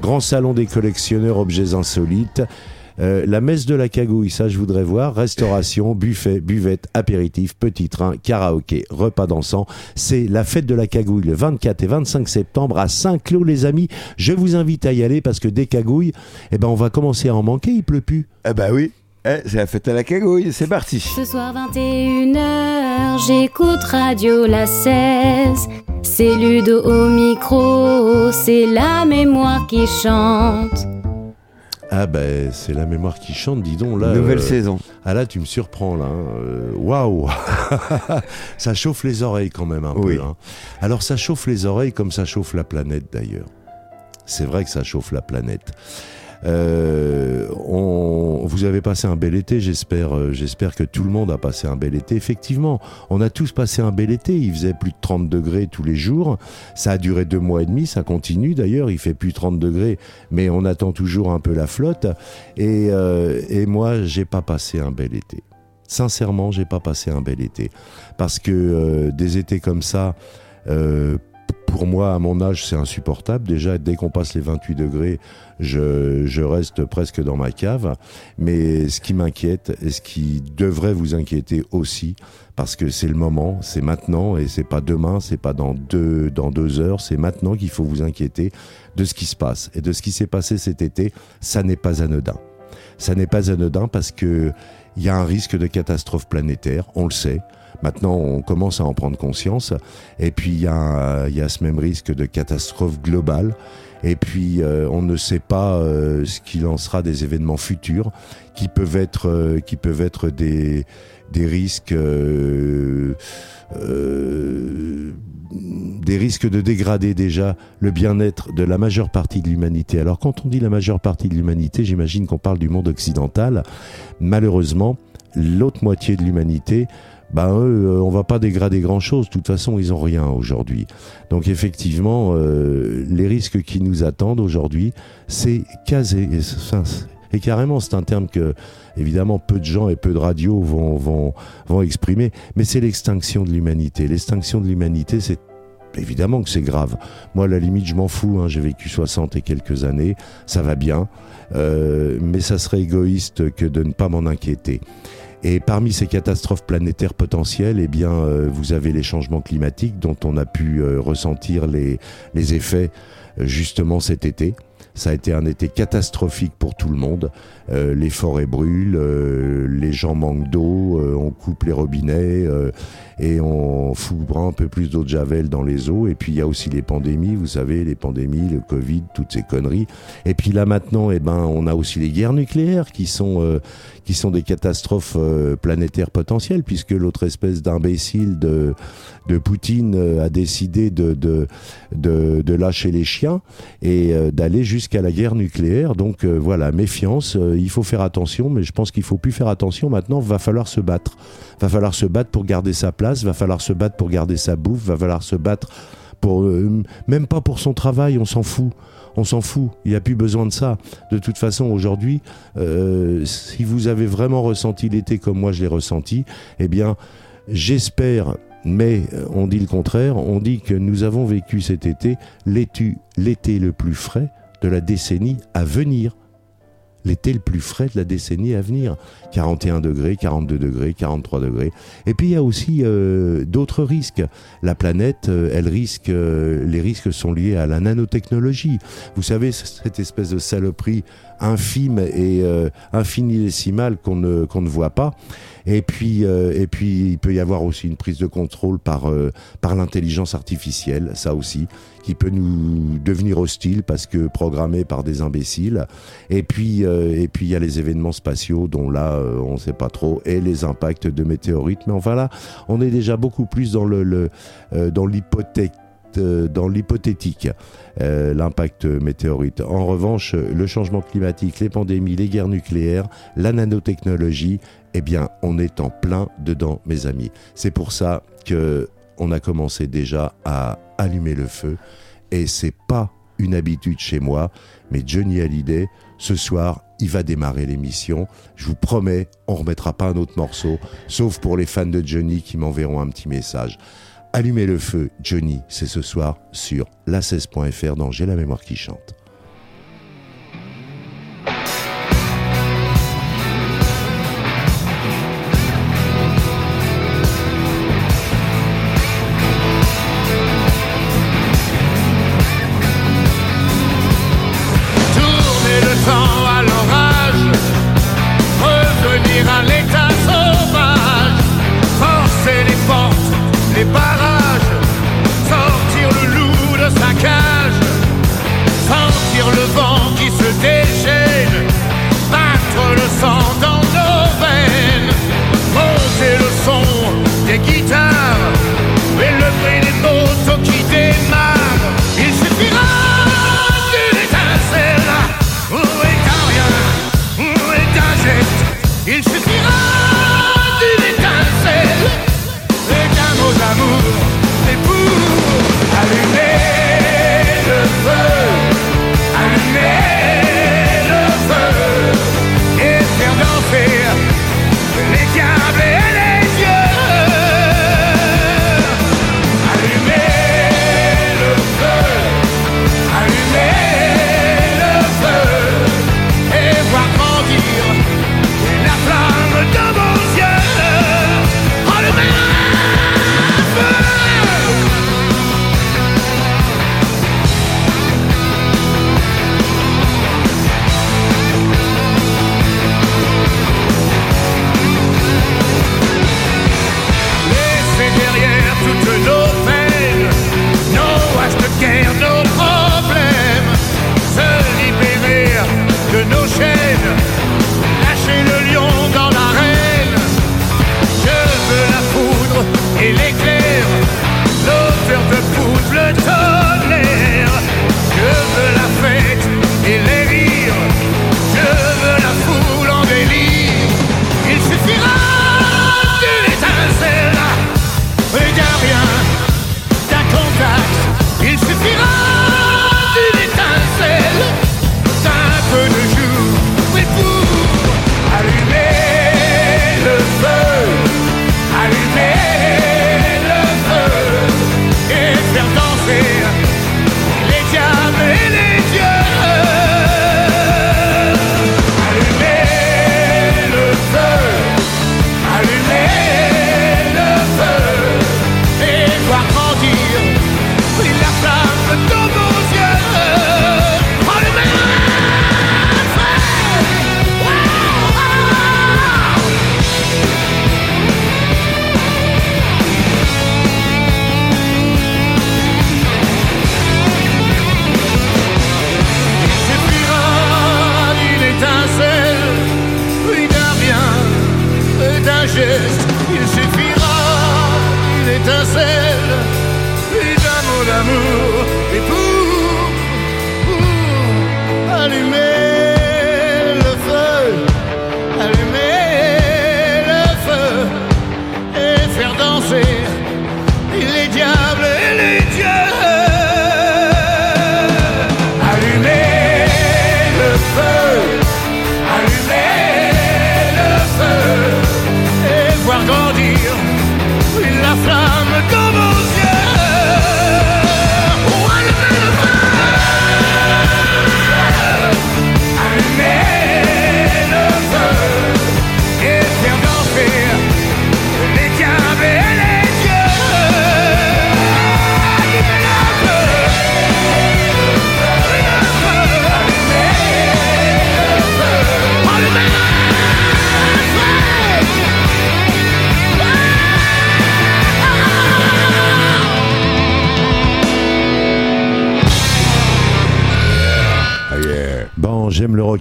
grand salon des collectionneurs objets insolites. Euh, la messe de la cagouille, ça je voudrais voir. Restauration, buffet, buvette, apéritif, petit train, karaoké, repas dansant. C'est la fête de la cagouille le 24 et 25 septembre à Saint-Cloud, les amis. Je vous invite à y aller parce que des cagouilles, eh ben on va commencer à en manquer. Il pleut plus. Eh ben oui. Eh, c'est la fête à la cagouille, c'est parti. Ce soir 21h, j'écoute Radio La 16. C'est Ludo au micro, c'est la mémoire qui chante. Ah ben c'est la mémoire qui chante, dis donc là. Nouvelle euh, saison. Ah là tu me surprends là. hein. Euh, Waouh Ça chauffe les oreilles quand même un Oui. peu. hein. Alors ça chauffe les oreilles comme ça chauffe la planète d'ailleurs. C'est vrai que ça chauffe la planète. Euh, on, vous avez passé un bel été, j'espère. euh, j'espère que tout le monde a passé un bel été. Effectivement, on a tous passé un bel été. Il faisait plus de 30 degrés tous les jours. Ça a duré deux mois et demi. Ça continue d'ailleurs. Il fait plus 30 degrés, mais on attend toujours un peu la flotte. Et, euh, et moi, j'ai pas passé un bel été. Sincèrement, j'ai pas passé un bel été parce que euh, des étés comme ça. euh, pour moi, à mon âge, c'est insupportable. Déjà, dès qu'on passe les 28 degrés, je, je reste presque dans ma cave. Mais ce qui m'inquiète et ce qui devrait vous inquiéter aussi, parce que c'est le moment, c'est maintenant et c'est pas demain, c'est pas dans deux, dans deux heures, c'est maintenant qu'il faut vous inquiéter de ce qui se passe. Et de ce qui s'est passé cet été, ça n'est pas anodin. Ça n'est pas anodin parce que il y a un risque de catastrophe planétaire, on le sait. Maintenant, on commence à en prendre conscience. Et puis, il y, a y a ce même risque de catastrophe globale. Et puis, euh, on ne sait pas euh, ce qui lancera des événements futurs qui peuvent être, euh, qui peuvent être des, des risques, euh, euh, des risques de dégrader déjà le bien-être de la majeure partie de l'humanité. Alors, quand on dit la majeure partie de l'humanité, j'imagine qu'on parle du monde occidental. Malheureusement, l'autre moitié de l'humanité ben eux, euh, on va pas dégrader grand chose. De toute façon, ils ont rien aujourd'hui. Donc effectivement, euh, les risques qui nous attendent aujourd'hui, c'est casé. Et carrément, c'est un terme que, évidemment, peu de gens et peu de radios vont, vont, vont exprimer. Mais c'est l'extinction de l'humanité. L'extinction de l'humanité, c'est Évidemment que c'est grave. Moi, à la limite, je m'en fous. hein. J'ai vécu 60 et quelques années. Ça va bien. Euh, mais ça serait égoïste que de ne pas m'en inquiéter. Et parmi ces catastrophes planétaires potentielles, eh bien, euh, vous avez les changements climatiques dont on a pu euh, ressentir les, effets euh, justement cet été. Ça a été un été catastrophique pour tout le monde. Les forêts brûlent, les gens manquent d'eau, on coupe les robinets et on fout un peu plus d'eau de javel dans les eaux. Et puis il y a aussi les pandémies, vous savez, les pandémies, le Covid, toutes ces conneries. Et puis là maintenant, eh ben, on a aussi les guerres nucléaires qui sont euh, qui sont des catastrophes euh, planétaires potentielles, puisque l'autre espèce d'imbécile de, de Poutine euh, a décidé de, de, de, de lâcher les chiens et euh, d'aller jusqu'à la guerre nucléaire. Donc euh, voilà, méfiance, euh, il faut faire attention, mais je pense qu'il faut plus faire attention maintenant, va falloir se battre. Va falloir se battre pour garder sa place, va falloir se battre pour garder sa bouffe, va falloir se battre pour euh, même pas pour son travail, on s'en fout. On s'en fout, il n'y a plus besoin de ça. De toute façon, aujourd'hui, euh, si vous avez vraiment ressenti l'été comme moi je l'ai ressenti, eh bien, j'espère, mais euh, on dit le contraire, on dit que nous avons vécu cet été l'été le plus frais de la décennie à venir. L'été le plus frais de la décennie à venir. 41 degrés, 42 degrés, 43 degrés. Et puis il y a aussi euh, d'autres risques. La planète, euh, elle risque, euh, les risques sont liés à la nanotechnologie. Vous savez, cette espèce de saloperie infime et euh, infinitésimale qu'on ne, ne voit pas. Et puis, euh, et puis, il peut y avoir aussi une prise de contrôle par, euh, par l'intelligence artificielle, ça aussi, qui peut nous devenir hostile parce que programmé par des imbéciles. Et puis, il y a les événements spatiaux dont là, on ne sait pas trop, et les impacts de météorites. Mais enfin là, on est déjà beaucoup plus dans le, dans l'hypothèque euh, dans l'hypothétique, euh, l'impact météorite. En revanche, le changement climatique, les pandémies, les guerres nucléaires, la nanotechnologie, eh bien, on est en plein dedans, mes amis. C'est pour ça que on a commencé déjà à allumer le feu, et c'est pas une habitude chez moi, mais Johnny Hallyday, ce soir, il va démarrer l'émission. Je vous promets, on remettra pas un autre morceau, sauf pour les fans de Johnny qui m'enverront un petit message. Allumez le feu, Johnny, c'est ce soir sur la16.fr dans J'ai la mémoire qui chante.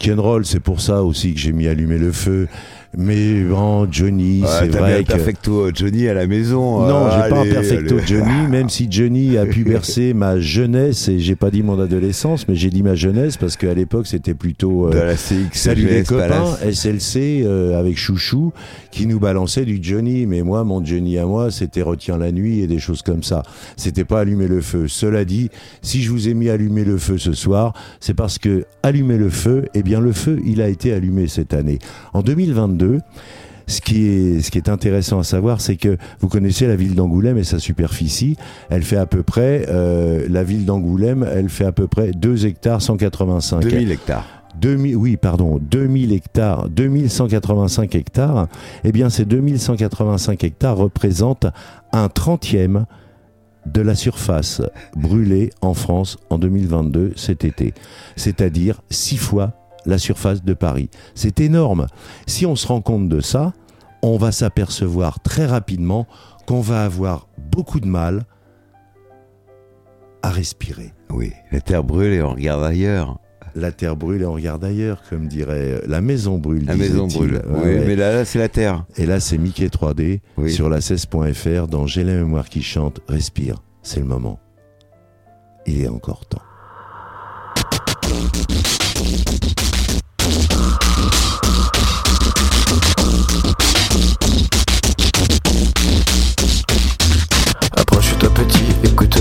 Rock'n'roll, c'est pour ça aussi que j'ai mis allumer le feu. Mais bon, Johnny, Ouais, c'est vrai un que... perfecto Johnny à la maison. Non, euh, j'ai pas un perfecto allez. Johnny, même si Johnny a pu bercer ma jeunesse, et j'ai pas dit mon adolescence, mais j'ai dit ma jeunesse, parce qu'à l'époque c'était plutôt... euh, De la CX. Salut les copains. SLC euh, avec Chouchou qui nous balançait du Johnny, mais moi mon Johnny à moi c'était Retiens la nuit et des choses comme ça. C'était pas allumer le feu. Cela dit, si je vous ai mis allumer le feu ce soir, c'est parce que allumer le feu, eh bien le feu il a été allumé cette année. En 2022, ce qui est, ce qui est intéressant à savoir, c'est que vous connaissez la ville d'Angoulême et sa superficie. Elle fait à peu près, euh, la ville d'Angoulême, elle fait à peu près 2 hectares 185. 2000 hectares. 2000, oui, pardon, 2000 hectares, 2185 hectares, eh bien, ces 2185 hectares représentent un trentième de la surface brûlée en France en 2022 cet été. C'est-à-dire six fois la surface de Paris. C'est énorme. Si on se rend compte de ça, on va s'apercevoir très rapidement qu'on va avoir beaucoup de mal à respirer. Oui, la terre brûle et on regarde ailleurs. La terre brûle et on regarde ailleurs, comme dirait euh, la maison brûle. La maison brûle. Oui, ouais. mais là, là c'est la terre. Et là, c'est Mickey 3D Oui. sur la 16.fr dans J'ai la mémoire qui chante. Respire, c'est le moment. Il est encore temps.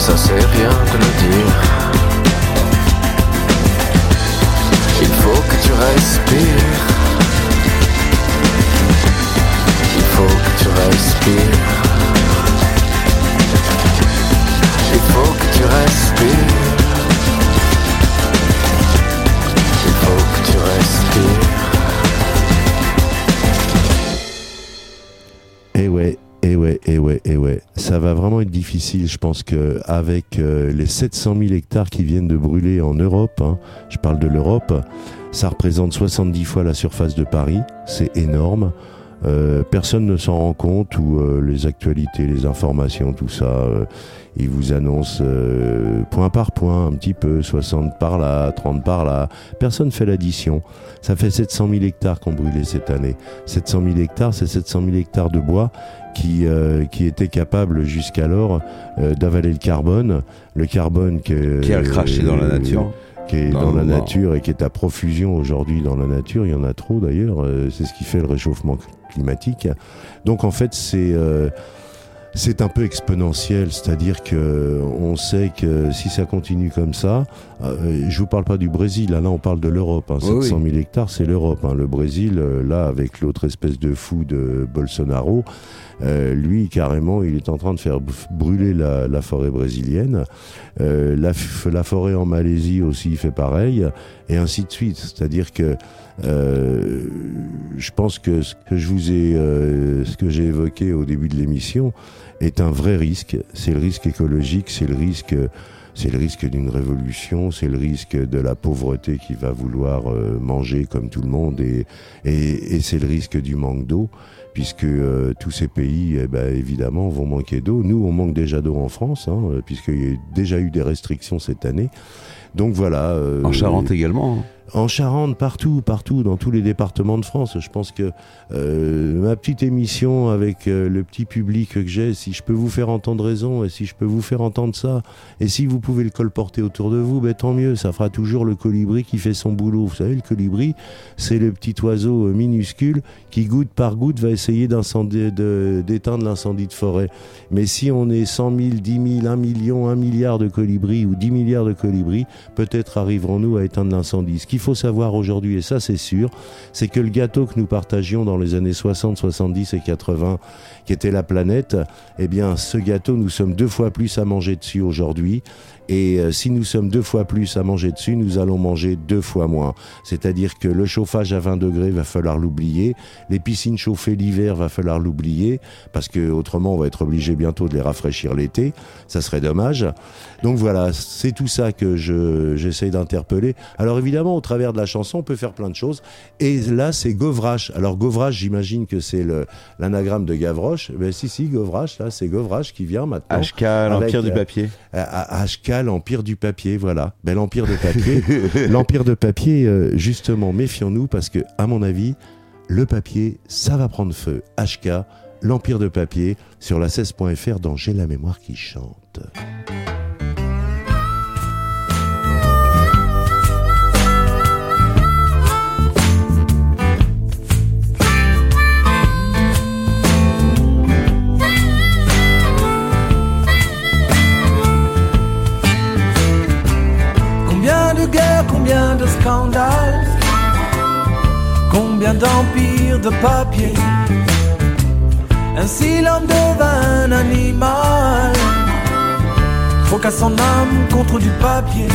Ça c'est rien de le dire. Il faut que tu respires. Il faut que tu respires. Il faut que tu respires. Difficile. Je pense que avec euh, les 700 000 hectares qui viennent de brûler en Europe, hein, je parle de l'Europe, ça représente 70 fois la surface de Paris. C'est énorme. Euh, personne ne s'en rend compte ou euh, les actualités, les informations, tout ça, ils vous annoncent euh, point par point un petit peu, 60 par là, 30 par là. Personne fait l'addition. Ça fait 700 000 hectares qu'on brûlé cette année. 700 000 hectares, c'est 700 000 hectares de bois qui, euh, qui étaient capables jusqu'alors euh, d'avaler le carbone. Le carbone que, Qui a craché dans la nature. qui est Dans la nature et qui est à profusion aujourd'hui dans la nature. Il y en a trop d'ailleurs. euh, c'est ce qui fait le réchauffement climatique. Donc en fait, c'est euh, c'est un peu exponentiel, c'est-à-dire que on sait que si ça continue comme ça, euh, je vous parle pas du Brésil, là, là on parle de l'Europe. Hein, Oui, 700 000 hectares, c'est l'Europe. Hein. Le Brésil, euh, là, avec l'autre espèce de fou de Bolsonaro, euh, lui, carrément, il est en train de faire brûler la, la forêt brésilienne. Euh, la, la forêt en Malaisie aussi fait pareil, et ainsi de suite. C'est-à-dire que euh, je pense que ce que je vous ai, euh, ce que j'ai évoqué au début de l'émission est un vrai risque. C'est le risque écologique, c'est le risque, c'est le risque d'une révolution, c'est le risque de la pauvreté qui va vouloir euh, manger comme tout le monde, et, et, et c'est le risque du manque d'eau puisque euh, tous ces pays, eh ben, évidemment, vont manquer d'eau. Nous, on manque déjà d'eau en France, hein, puisqu'il y a déjà eu des restrictions cette année. Donc voilà. euh, En Charente également. En Charente, partout, partout, dans tous les départements de France. Je pense que euh, ma petite émission avec euh, le petit public que j'ai, si je peux vous faire entendre raison et si je peux vous faire entendre ça, et si vous pouvez le colporter autour de vous, ben, tant mieux. Ça fera toujours le colibri qui fait son boulot. Vous savez, le colibri, c'est le petit oiseau euh, minuscule qui goutte par goutte va essayer d'éteindre l'incendie de forêt. Mais si on est 100 000, 10 000, 1 million, 1 milliard de colibris ou 10 milliards de colibris, peut-être arriverons-nous à éteindre l'incendie. Ce qu'il faut savoir aujourd'hui, et ça c'est sûr, c'est que le gâteau que nous partagions dans les années 60, 70 et 80, qui était la planète, eh bien ce gâteau, nous sommes deux fois plus à manger dessus aujourd'hui. Et euh, si nous sommes deux fois plus à manger dessus, nous allons manger deux fois moins. C'est-à-dire que le chauffage à 20 degrés va falloir l'oublier, les piscines chauffées l'hiver va falloir l'oublier, parce que autrement on va être obligé bientôt de les rafraîchir l'été. Ça serait dommage. Donc voilà, c'est tout ça que je j'essaye d'interpeller. Alors évidemment, au travers de la chanson, on peut faire plein de choses. Et là, c'est Govrache. Alors Govrache, j'imagine que c'est l'anagramme de Gavroche. Ben si si, Govrache, là, c'est Govrache qui vient maintenant. HK, l'Empire du euh, papier. À- à l'empire du papier, voilà. Ben, l'empire de papier. l'empire de papier, euh, justement, méfions-nous parce que, à mon avis, le papier, ça va prendre feu. HK, l'empire de papier, sur la 16.fr dans J'ai la mémoire qui chante. De guerres, combien de scandales, combien d'empires de papier. Ainsi l'homme devint un animal, troqua son âme contre du papier.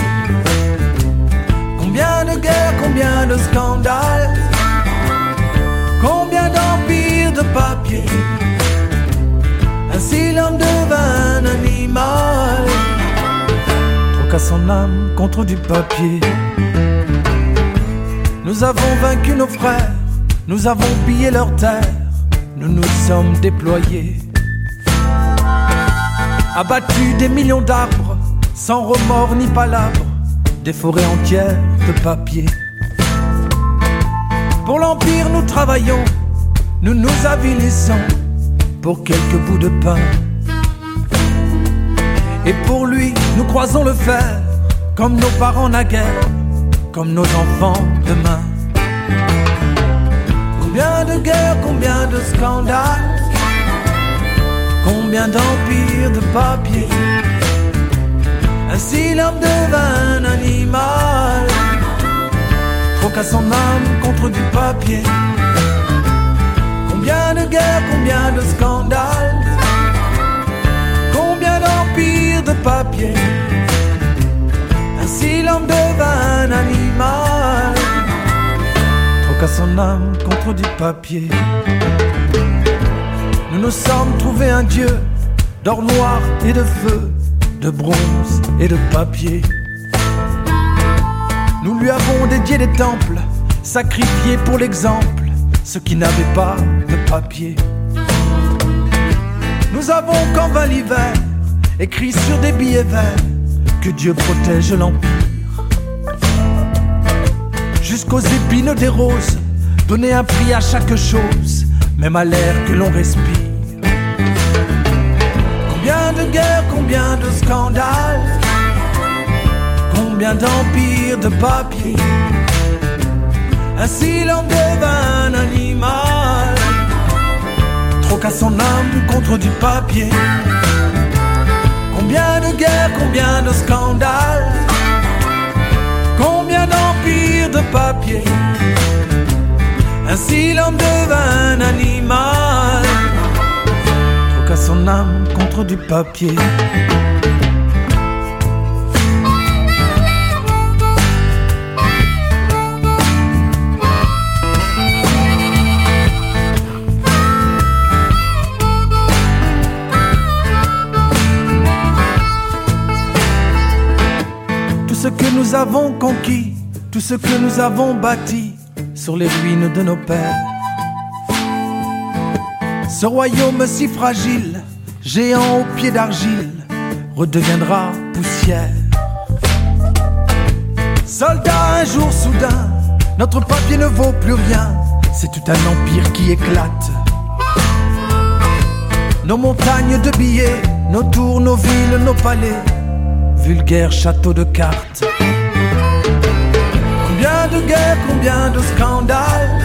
Combien de guerres, combien de scandales, combien d'empires de papier. Ainsi l'homme devint un animal, troqua son âme contre du papier. Nous avons vaincu nos frères, nous avons pillé leurs terres, nous nous sommes déployés. Abattu des millions d'arbres, sans remords ni palabres, des forêts entières de papier. Pour l'Empire, nous travaillons, nous nous avilissons pour quelques bouts de pain. Et pour lui, nous croisons le fer, comme nos parents naguère, comme nos enfants demain. Combien de guerres, combien de scandales, combien d'empires de papier. Ainsi l'homme devint un animal, troqua son âme contre du papier. Combien de guerres, combien de scandales, de papier. Ainsi l'homme devint un animal, troqua son âme contre du papier. Nous nous sommes trouvés un dieu d'or noir et de feu, de bronze et de papier. Nous lui avons dédié des temples, sacrifiés pour l'exemple, ceux qui n'avaient pas de papier. Nous avons, quand vint l'hiver, écrit sur des billets verts que Dieu protège l'empire. Jusqu'aux épines des roses, donner un prix à chaque chose, même à l'air que l'on respire. Combien de guerres, combien de scandales, combien d'empires de papier. Ainsi l'homme devint un animal, troqua son âme contre du papier. Combien de guerres, combien de scandales, combien d'empires de papier. Ainsi l'homme devint un animal, troqua son âme contre du papier. Nous avons conquis, tout ce que nous avons bâti sur les ruines de nos pères. Ce royaume si fragile, géant aux pieds d'argile, redeviendra poussière. Soldats, un jour soudain, notre papier ne vaut plus rien, c'est tout un empire qui éclate. Nos montagnes de billets, nos tours, nos villes, nos palais, vulgaires châteaux de cartes. Combien de guerres, combien de scandales,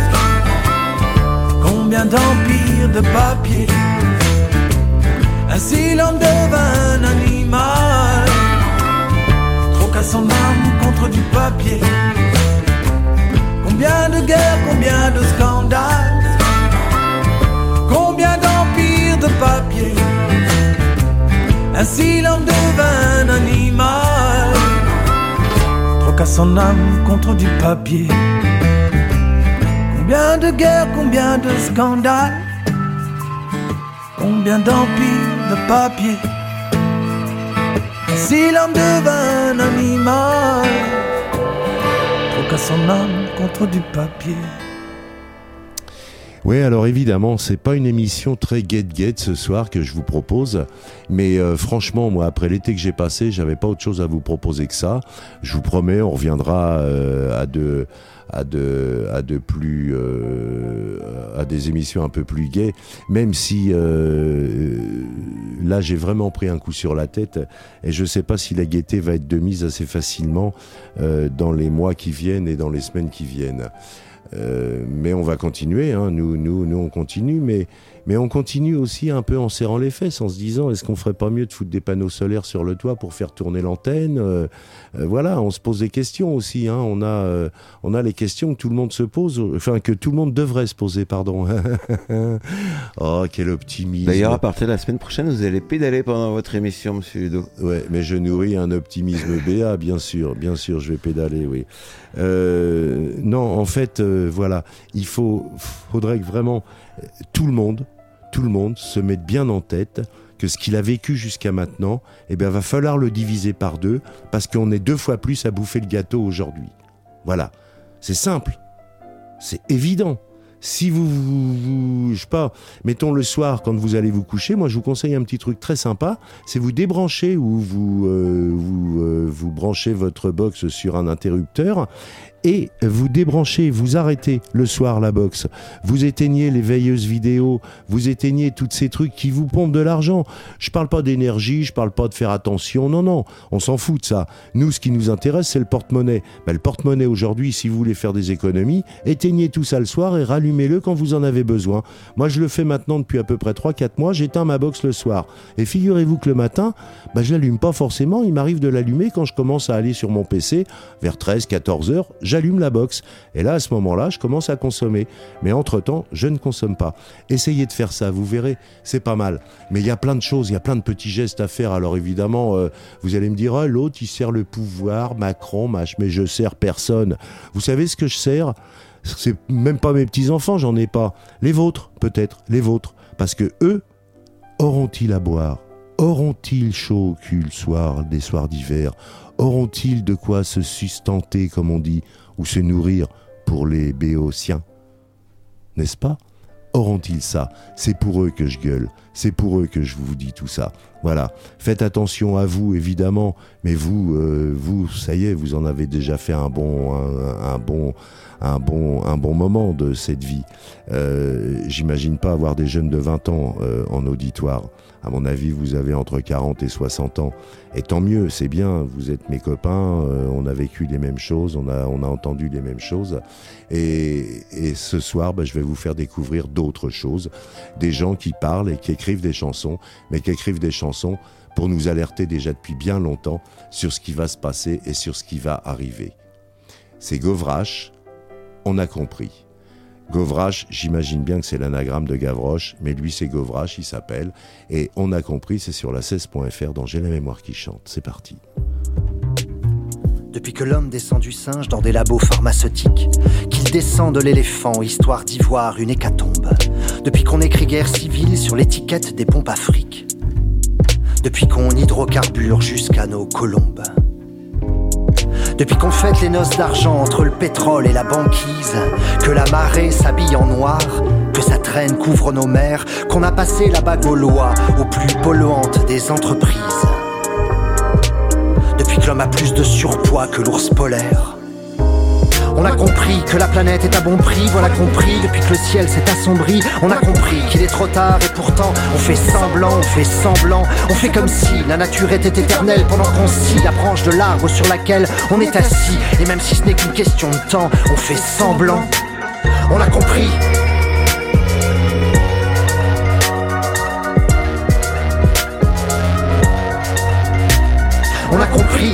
combien d'empires de papier. Ainsi l'homme devint un animal, troqua son âme contre du papier. Combien de guerres, combien de scandales, combien d'empires de papier. Ainsi l'homme devint un animal, troqua son âme contre du papier. Combien de guerres, combien de scandales, combien d'empires de papier. Ainsi l'homme devint un animal, troqua son âme contre du papier. Oui, alors évidemment, c'est pas une émission très get-get ce soir que je vous propose, mais euh, franchement, moi, après l'été que j'ai passé, j'avais pas autre chose à vous proposer que ça. Je vous promets, on reviendra euh, à de à de à de plus euh, à des émissions un peu plus gaies, même si euh, là j'ai vraiment pris un coup sur la tête et je sais pas si la gaieté va être de mise assez facilement euh, dans les mois qui viennent et dans les semaines qui viennent. Euh, mais on va continuer. Hein. Nous, nous, nous, on continue, mais, mais on continue aussi un peu en serrant les fesses, en se disant est-ce qu'on ferait pas mieux de foutre des panneaux solaires sur le toit pour faire tourner l'antenne euh, euh, Voilà, on se pose des questions aussi. Hein. On, a, euh, on a les questions que tout le monde se pose, enfin que tout le monde devrait se poser, pardon. oh, quel optimisme. D'ailleurs, à partir de la semaine prochaine, vous allez pédaler pendant votre émission, monsieur Ludo. Ouais, mais je nourris un optimisme BA, bien sûr, bien sûr, je vais pédaler, oui. Euh, non, en fait, euh, voilà, il faut, faudrait que vraiment euh, tout le monde, tout le monde se mette bien en tête que ce qu'il a vécu jusqu'à maintenant, eh bien, va falloir le diviser par deux parce qu'on est deux fois plus à bouffer le gâteau aujourd'hui. Voilà, c'est simple, c'est évident. Si vous, vous, vous, je sais pas, mettons le soir quand vous allez vous coucher, moi je vous conseille un petit truc très sympa, c'est vous débrancher ou vous euh, vous, euh, vous branchez votre box sur un interrupteur et vous débranchez, vous arrêtez le soir la box, vous éteignez les veilleuses vidéo, vous éteignez tous ces trucs qui vous pompent de l'argent. Je parle pas d'énergie, je parle pas de faire attention, non, non, on s'en fout de ça. Nous, ce qui nous intéresse, c'est le porte-monnaie. Ben, le porte-monnaie aujourd'hui, si vous voulez faire des économies, éteignez tout ça le soir et rallumez-le quand vous en avez besoin. Moi, je le fais maintenant depuis à peu près 3-4 mois, j'éteins ma box le soir. Et figurez-vous que le matin, ben, je l'allume pas forcément, il m'arrive de l'allumer quand je commence à aller sur mon PC vers 13-14 heures j'allume la box. Et là, à ce moment-là, je commence à consommer. Mais entre-temps, je ne consomme pas. Essayez de faire ça, vous verrez, c'est pas mal. Mais il y a plein de choses, il y a plein de petits gestes à faire. Alors évidemment, euh, vous allez me dire, ah, l'autre, il sert le pouvoir, Macron, mach, mais je sers personne. Vous savez ce que je sers? C'est même pas mes petits-enfants, j'en ai pas. Les vôtres, peut-être, les vôtres. Parce que eux, auront-ils à boire? Auront-ils chaud au cul soir, des soirs d'hiver? Auront-ils de quoi se sustenter, comme on dit, ou se nourrir pour les béotiens? N'est-ce pas? Auront-ils ça? C'est pour eux que je gueule, c'est pour eux que je vous dis tout ça. Voilà, faites attention à vous évidemment, mais vous, euh, vous, ça y est, vous en avez déjà fait un bon, un, bon, un bon, un bon moment de cette vie. Euh, J'imagine pas avoir des jeunes de 20 ans euh, en auditoire. À mon avis, vous avez entre 40 et 60 ans. Et tant mieux, c'est bien, vous êtes mes copains, on a vécu les mêmes choses, on a, entendu les mêmes choses. Et, ce soir, bah, je vais vous faire découvrir d'autres choses. Des gens qui parlent et qui écrivent des chansons, mais qui écrivent des chansons pour nous alerter déjà depuis bien longtemps sur ce qui va se passer et sur ce qui va arriver. C'est Govrache, on a compris. Govrache, j'imagine bien que c'est l'anagramme de Gavroche, mais lui c'est Govrache, il s'appelle. Et on a compris, c'est sur la 16.fr dont j'ai la mémoire qui chante. C'est parti. Depuis que l'homme descend du singe dans des labos pharmaceutiques, qu'il descend de l'éléphant, histoire d'y voir une hécatombe. Depuis qu'on écrit guerre civile sur l'étiquette des pompes afriques. Depuis qu'on hydrocarbure jusqu'à nos colombes. Depuis qu'on fête les noces d'argent entre le pétrole et la banquise, que la marée s'habille en noir, que sa traîne couvre nos mers, qu'on a passé la bague aux lois, aux plus polluantes des entreprises. Depuis que l'homme a plus de surpoids que l'ours polaire. On a compris que la planète est à bon prix, voilà compris depuis que le ciel s'est assombri. On a compris qu'il est trop tard et pourtant on fait semblant, on fait semblant, on fait comme si la nature était éternelle pendant qu'on scie la branche de l'arbre sur laquelle on est assis. Et même si ce n'est qu'une question de temps, on fait semblant. On a compris. On a compris.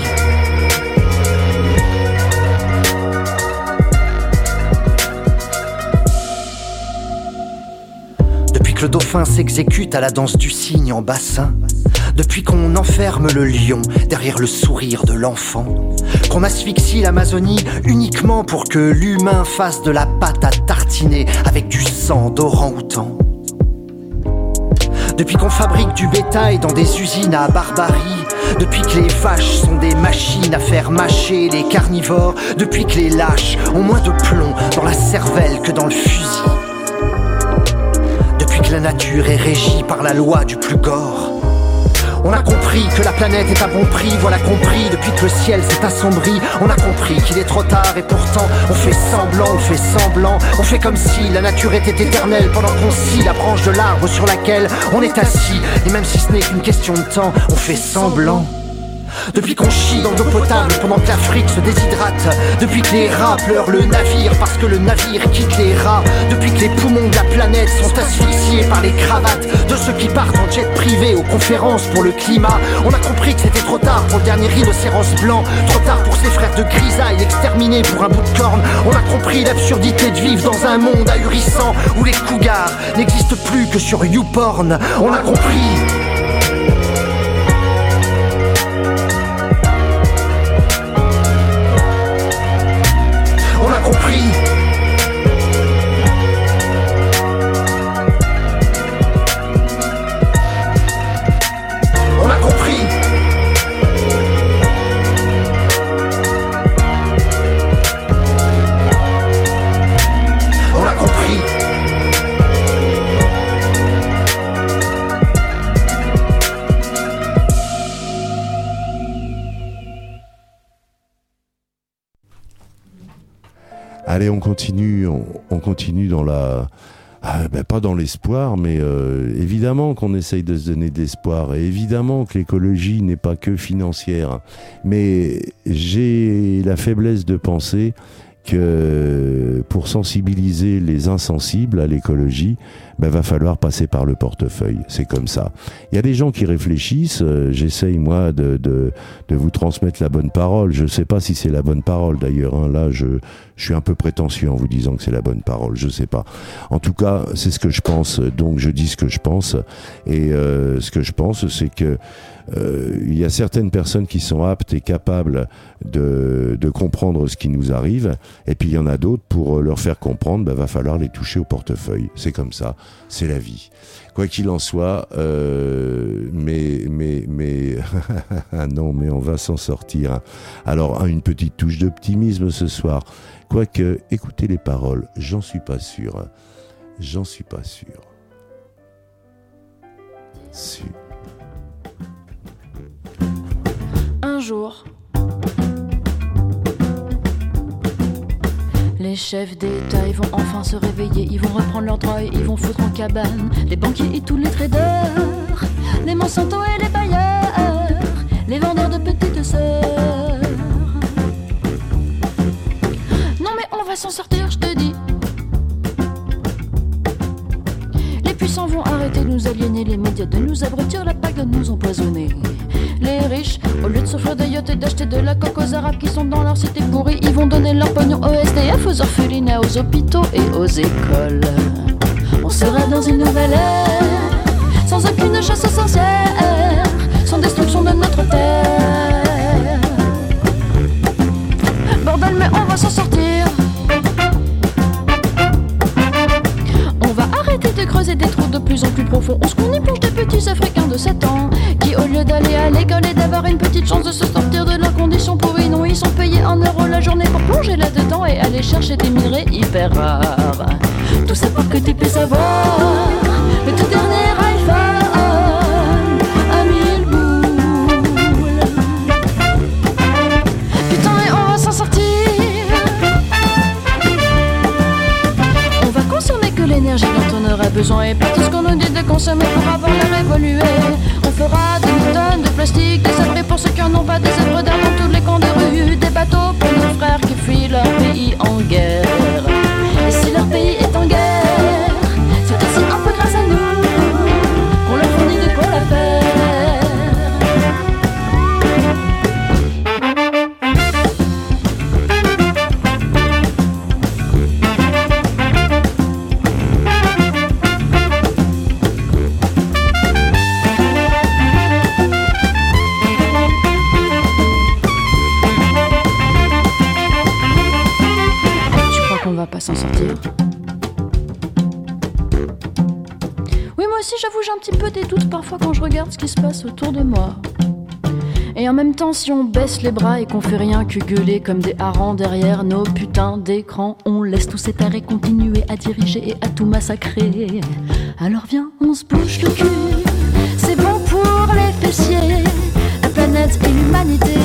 Depuis que le dauphin s'exécute à la danse du cygne en bassin. Depuis qu'on enferme le lion derrière le sourire de l'enfant. Qu'on asphyxie l'Amazonie uniquement pour que l'humain fasse de la pâte à tartiner avec du sang d'orang-outan. Depuis qu'on fabrique du bétail dans des usines à barbarie. Depuis que les vaches sont des machines à faire mâcher les carnivores. Depuis que les lâches ont moins de plomb dans la cervelle que dans le fusil. Depuis que la nature est régie par la loi du plus gore. On a compris que la planète est à bon prix, voilà compris depuis que le ciel s'est assombri. On a compris qu'il est trop tard et pourtant on fait semblant, on fait semblant, on fait comme si la nature était éternelle pendant qu'on scie la branche de l'arbre sur laquelle on est assis. Et même si ce n'est qu'une question de temps, on fait semblant. Depuis qu'on chie dans l'eau potable pendant que l'Afrique se déshydrate. Depuis que les rats pleurent le navire parce que le navire quitte les rats. Depuis que les poumons de la planète sont asphyxiés par les cravates de ceux qui partent en jet privé aux conférences pour le climat. On a compris que c'était trop tard pour le dernier rhinocéros blanc. Trop tard pour ses frères de grisaille exterminés pour un bout de corne. On a compris l'absurdité de vivre dans un monde ahurissant où les cougars n'existent plus que sur YouPorn. On a compris. Allez, on continue, on, continue dans la... Ah, ben, pas dans l'espoir, mais euh, évidemment qu'on essaye de se donner de l'espoir, et évidemment que l'écologie n'est pas que financière. Mais j'ai la faiblesse de penser que pour sensibiliser les insensibles à l'écologie, ben, va falloir passer par le portefeuille. C'est comme ça. Il y a des gens qui réfléchissent. Euh, j'essaye, moi, de, de, de, vous transmettre la bonne parole. Je ne sais pas si c'est la bonne parole, d'ailleurs. Hein. Là, je, je suis un peu prétentieux en vous disant que c'est la bonne parole. Je ne sais pas. En tout cas, c'est ce que je pense. Donc, je dis ce que je pense. Et euh, ce que je pense, c'est que euh, il y a certaines personnes qui sont aptes et capables de, de, comprendre ce qui nous arrive, et puis il y en a d'autres pour leur faire comprendre, bah, va falloir les toucher au portefeuille. C'est comme ça c'est la vie. Quoi qu'il en soit, euh, mais mais mais ah non, mais on va s'en sortir. Alors une petite touche d'optimisme ce soir. Quoique, écoutez les paroles, j'en suis pas sûr. J'en suis pas sûr. Un jour, Les chefs d'État, ils vont enfin se réveiller, ils vont reprendre leurs droits ils vont foutre en cabane les banquiers et tous les traders, les Monsanto et les bailleurs, les vendeurs de petites sœurs. Non mais on va s'en sortir, je te dis. Les puissants vont arrêter de nous aliéner, les médias de nous abrutir, la PAC de nous empoisonner. Les riches, au lieu de s'offrir des yachts et d'acheter de la coque aux arabes qui sont dans leur cité pourrie, ils vont donner leur pognon au SDF, aux orphelinats, aux hôpitaux et aux écoles. On sera dans une nouvelle ère, sans aucune chasse aux sorcières, sans destruction de notre terre. Bordel, mais on va s'en sortir. On va arrêter de creuser des trous de plus en plus profonds. On se y plonge des petits Africains de 7 ans au lieu d'aller à l'école et d'avoir une petite chance de se sortir de leurs conditions pourries, non, ils sont payés en euros la journée pour plonger là-dedans et aller chercher des minerais hyper rares. Tout ça pour que tu puisses avoir le tout dernier l'énergie dont on aura besoin et pas tout ce qu'on nous dit de consommer pour avoir l'air évolué fera des tonnes de plastique, des abris pour ceux qui n'ont pas, des œuvres d'art tous les coins de rue, des bateaux pour nos frères qui fuient leur pays en guerre. Des parfois quand je regarde ce qui se passe autour de moi. Et en même temps, si on baisse les bras et qu'on fait rien que gueuler comme des harengs derrière nos putains d'écrans, on laisse tous ces tarés continuer à diriger et à tout massacrer. Alors viens, on se bouge le cul. C'est bon pour les fessiers, la planète et l'humanité.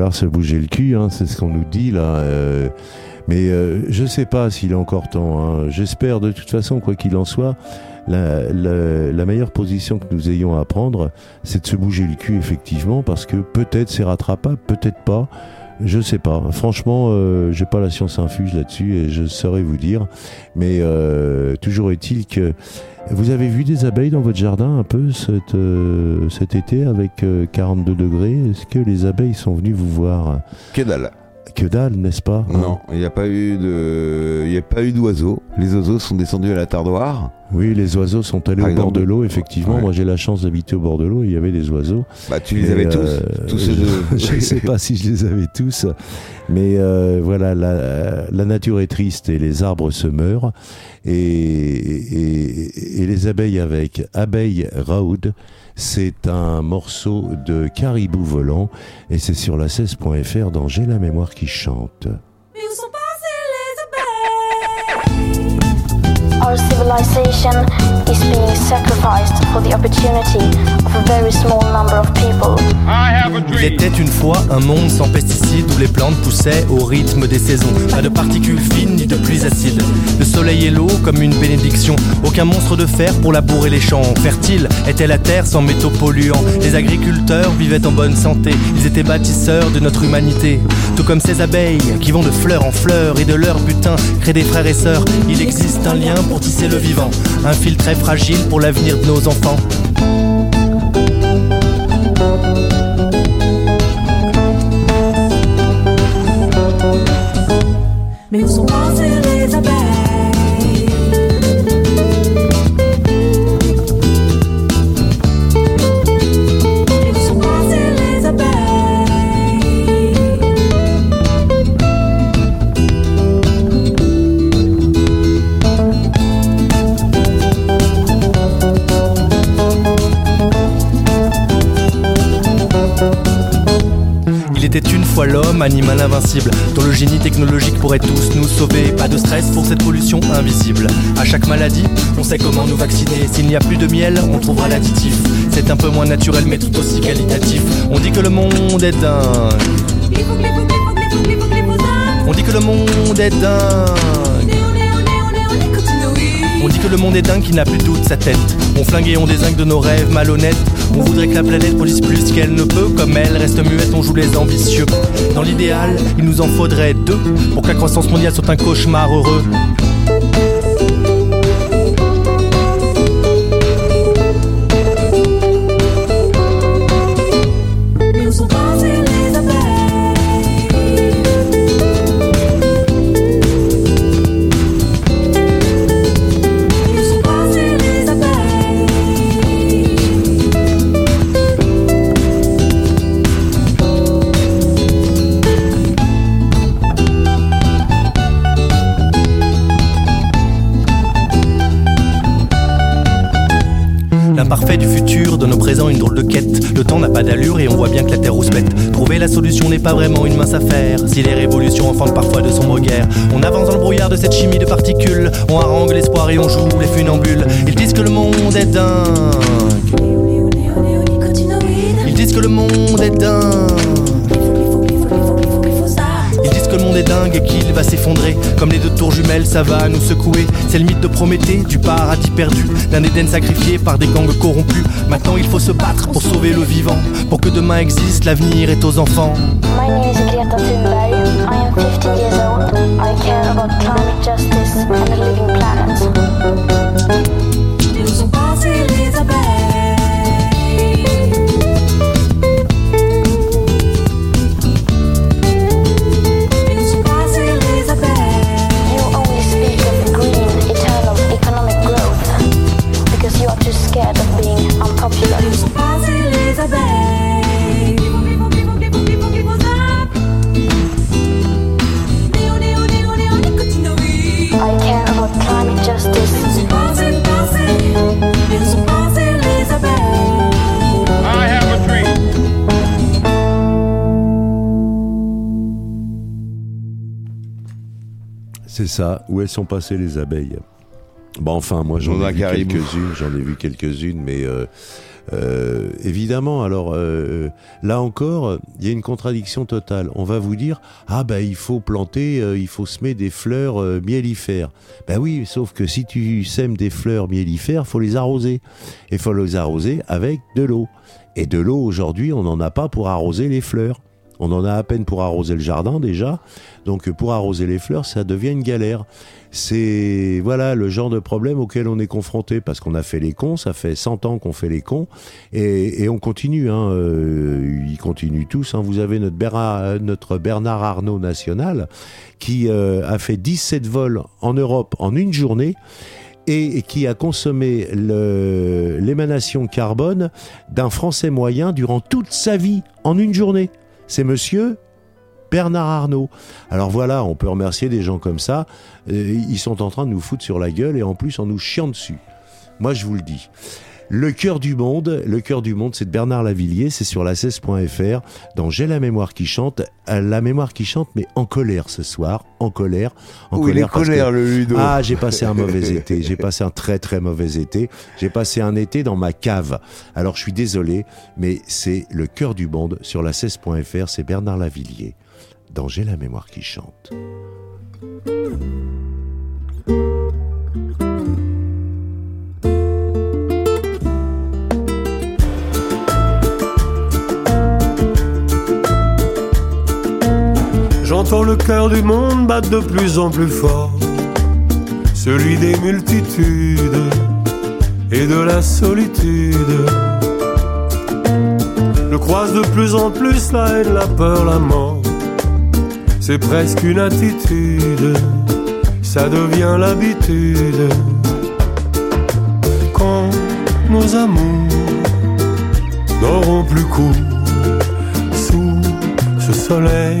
Falloir se bouger le cul, hein, c'est ce qu'on nous dit là. euh, mais euh, je sais pas s'il est encore temps. hein. J'espère de toute façon, quoi qu'il en soit, la, la, la meilleure position que nous ayons à prendre, c'est de se bouger le cul effectivement, parce que peut-être c'est rattrapable, peut-être pas. Je sais pas. Franchement, euh, j'ai pas la science infuse là-dessus et je saurais vous dire. Mais euh, toujours est-il que vous avez vu des abeilles dans votre jardin un peu cet, euh, cet été avec euh, 42 degrés? Est-ce que les abeilles sont venues vous voir? Que dalle. Que dalle, n'est-ce pas Non, il n'y a pas eu de, il a pas eu d'oiseaux. Les oiseaux sont descendus à la tardoire. Oui, les oiseaux sont allés Par au bord de l'eau, effectivement. Ouais. Moi, j'ai la chance d'habiter au bord de l'eau il y avait des oiseaux. Bah, tu les Mais, avais euh, tous, tous ceux de. je ne sais pas si je les avais tous, mais euh, voilà, la, la nature est triste et les arbres se meurent et, et, et les abeilles avec. Abeille Raoud, c'est un morceau de Caribou volant et c'est sur la 16.fr dans J'ai la mémoire qui chante. Our civilization is being sacrificed for the opportunity of a very small number of people. Il était une fois un monde sans pesticides où les plantes poussaient au rythme des saisons. Pas de particules fines ni de pluies acides. Le soleil et l'eau comme une bénédiction. Aucun monstre de fer pour labourer les champs. Fertile était la terre sans métaux polluants. Les agriculteurs vivaient en bonne santé. Ils étaient bâtisseurs de notre humanité. Tout comme ces abeilles qui vont de fleur en fleur et de leur butin créent des frères et sœurs. Il existe un lien pour tisser le vivant. Un fil très fragile pour l'avenir de nos enfants. Mais où sont passées les abeilles fois l'homme, animal invincible, dont le génie technologique pourrait tous nous sauver. Pas de stress pour cette pollution invisible. À chaque maladie, on sait comment nous vacciner. S'il n'y a plus de miel, on trouvera l'additif. C'est un peu moins naturel, mais tout aussi qualitatif. On dit que le monde est dingue. On dit que le monde est dingue. On dit que le monde est dingue, qu'il n'a plus de doute sa tête. On flingue et on désingue de nos rêves malhonnêtes. On voudrait que la planète produise plus qu'elle ne peut. Comme elle reste muette, on joue les ambitieux. Dans l'idéal, il nous en faudrait deux pour que la croissance mondiale soit un cauchemar heureux. L'imparfait du futur donne au présent une drôle de quête. Le temps n'a pas d'allure et on voit bien que la terre rouspète. Trouver la solution n'est pas vraiment une mince affaire. Si les révolutions enfantent parfois de sombres guerres, on avance dans le brouillard de cette chimie de particules. On harangue l'espoir et on joue les funambules. Ils disent que le monde est dingue. Ils disent que le monde est dingue. Que le monde est dingue et qu'il va s'effondrer. Comme les deux tours jumelles, ça va nous secouer. C'est le mythe de Prométhée, du paradis perdu, d'un Éden sacrifié par des gangs corrompus. Maintenant il faut se battre pour sauver le vivant. Pour que demain existe, l'avenir est aux enfants. My name is Greta Thunberg. I am 50 years old. I care about climate justice and a living planet. C'est ça, où elles sont passées les abeilles Bon, enfin, moi j'en ai vu quelques-unes, j'en ai vu quelques-unes, mais euh, euh, évidemment, alors euh, là encore, il y a une contradiction totale. On va vous dire, ah ben il faut planter, il faut semer des fleurs miellifères. Ben oui, sauf que si tu sèmes des fleurs miellifères, faut les arroser. Et faut les arroser avec de l'eau. Et de l'eau aujourd'hui, on n'en a pas pour arroser les fleurs. On en a à peine pour arroser le jardin déjà. Donc pour arroser les fleurs, ça devient une galère. C'est voilà le genre de problème auquel on est confronté parce qu'on a fait les cons, ça fait 100 ans qu'on fait les cons et, on continue. Hein, euh, ils continuent tous. Hein. Vous avez notre Bernard, notre Bernard Arnault national qui euh, a fait 17 vols en Europe en une journée et qui a consommé l'émanation carbone d'un Français moyen durant toute sa vie en une journée. C'est monsieur Bernard Arnault. Alors voilà, on peut remercier des gens comme ça. Euh, ils sont en train de nous foutre sur la gueule et en plus en nous chiant dessus. Moi, je vous le dis. Le cœur du monde, le cœur du monde, c'est de Bernard Lavillier, c'est sur la 16.fr, dans J'ai la mémoire qui chante, Euh, la mémoire qui chante, mais en colère ce soir, en colère, en il est colère. parce colère, que- le Ludo. Ah, j'ai passé un mauvais été, j'ai passé un très très mauvais été, j'ai passé un été dans ma cave. Alors je suis désolé, mais c'est le cœur du monde sur la 16.fr, c'est Bernard Lavillier, dans J'ai la mémoire qui chante. Le cœur du monde battre de plus en plus fort, celui des multitudes et de la solitude. Je croise de plus en plus la haine, la peur, la mort. C'est presque une attitude, ça devient l'habitude. Quand nos amours n'auront plus cours sous ce soleil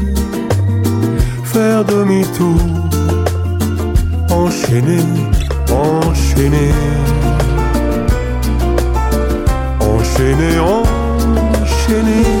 faire demi-tour, enchaîner, enchaîner, enchaîner, enchaîner.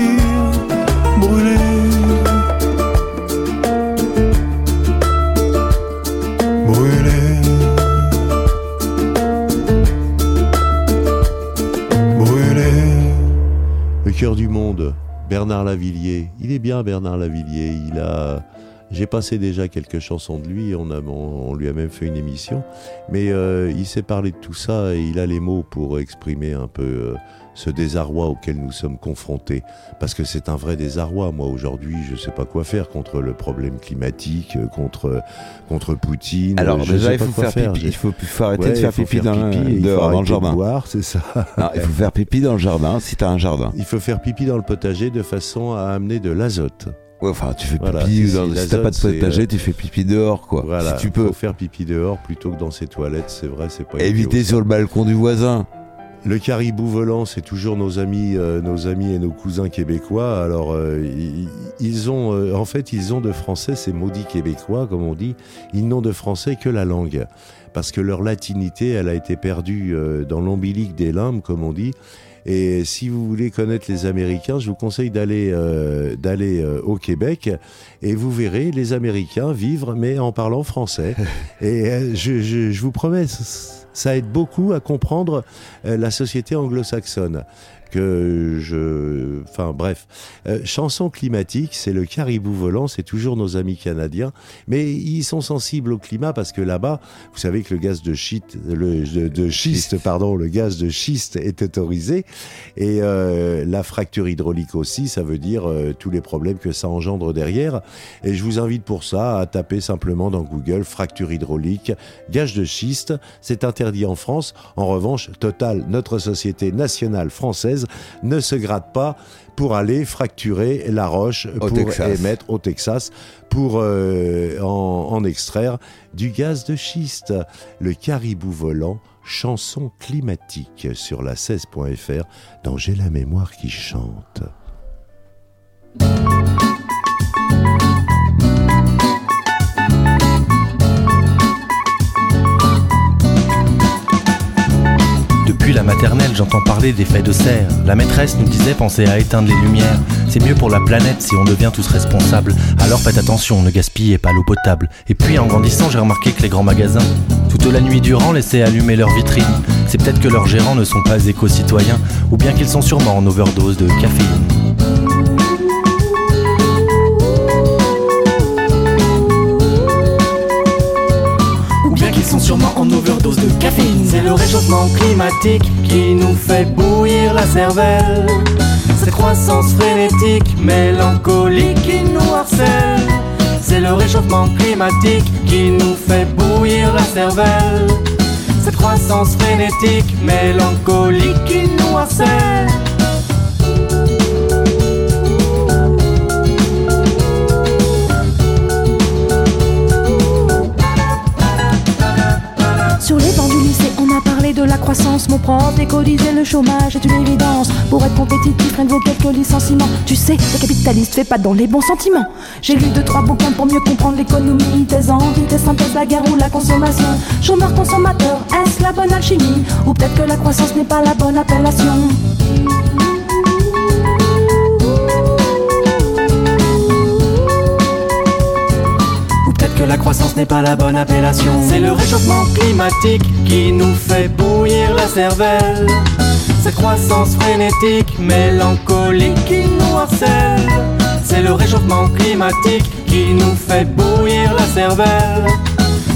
cœur du monde, Bernard Lavillier. Il est bien Bernard Lavillier. Il a, J'ai passé déjà quelques chansons de lui, on, a, on, on lui a même fait une émission, mais euh, il s'est parlé de tout ça et il a les mots pour exprimer un peu euh, ce désarroi auquel nous sommes confrontés. Parce que c'est un vrai désarroi. Moi, aujourd'hui, je ne sais pas quoi faire contre le problème climatique, euh, contre, contre Poutine. Alors je déjà, sais il pas faut faire pipi. Il faut, faut arrêter Ouais, de faire pipi faire dans, pipi faut dans le jardin. c'est ça. Non, il faut faire pipi dans le jardin si t'as un jardin. Il faut faire pipi dans le potager de façon à amener de l'azote. Ouais, enfin, tu fais pipi Voilà, dans- si si t'as pas de euh, tu fais pipi dehors, quoi. Voilà, si tu peux. faut faire pipi dehors plutôt que dans ses toilettes, c'est vrai, c'est pas Éviter sur le balcon du voisin. Le caribou volant, c'est toujours nos amis, euh, nos amis et nos cousins québécois. Alors, euh, ils, ils ont, euh, en fait, ils ont de français ces maudits québécois, comme on dit. Ils n'ont de français que la langue, parce que leur latinité, elle a été perdue dans l'ombilique des limbes, comme on dit. Et si vous voulez connaître les Américains, je vous conseille d'aller euh, d'aller euh, au Québec et vous verrez les Américains vivre mais en parlant français. et euh, je, je, je vous promets, ça aide beaucoup à comprendre euh, la société anglo-saxonne. Que je, enfin bref, Euh, chanson climatique, c'est le caribou volant, c'est toujours nos amis canadiens, mais ils sont sensibles au climat parce que là-bas, vous savez que le gaz de schiste, le de, schiste, pardon, le gaz de schiste est autorisé et euh, la fracture hydraulique aussi, ça veut dire euh, tous les problèmes que ça engendre derrière. Et je vous invite pour ça à taper simplement dans Google fracture hydraulique, gaz de schiste. C'est interdit en France. En revanche, Total, notre société nationale française, ne se gratte pas pour aller fracturer la roche Au pour Texas. émettre au Texas pour euh, en, en extraire du gaz de schiste. Le caribou volant, chanson climatique sur la 16.fr dans J'ai la mémoire qui chante. Depuis la maternelle, j'entends parler d'effets de serre. La maîtresse nous disait penser à éteindre les lumières. C'est mieux pour la planète si on devient tous responsables. Alors faites attention, ne gaspillez pas l'eau potable. Et puis en grandissant, j'ai remarqué que les grands magasins, toute la nuit durant, laissaient allumer leurs vitrines. C'est peut-être que leurs gérants ne sont pas éco-citoyens, ou bien qu'ils sont sûrement en overdose de caféine. Sûrement en overdose de caféine. C'est le réchauffement climatique qui nous fait bouillir la cervelle. Cette croissance frénétique, mélancolique qui nous harcèle. C'est le réchauffement climatique qui nous fait bouillir la cervelle. Cette croissance frénétique, mélancolique qui nous harcèle. On a parlé de la croissance. Mon prof décodisait le chômage est une évidence. Pour être compétitif, rien ne vaut quelques licenciements. Tu sais, le capitaliste fait pas dans les bons sentiments. J'ai lu deux, trois bouquins pour mieux comprendre l'économie. Des envies, des synthèses, la guerre ou la consommation. Chômeur, consommateur, est-ce la bonne alchimie? Ou peut-être que la croissance n'est pas la bonne appellation? Que la croissance n'est pas la bonne appellation. C'est le réchauffement climatique qui nous fait bouillir la cervelle. Cette croissance frénétique, mélancolique qui nous harcèle. C'est le réchauffement climatique qui nous fait bouillir la cervelle.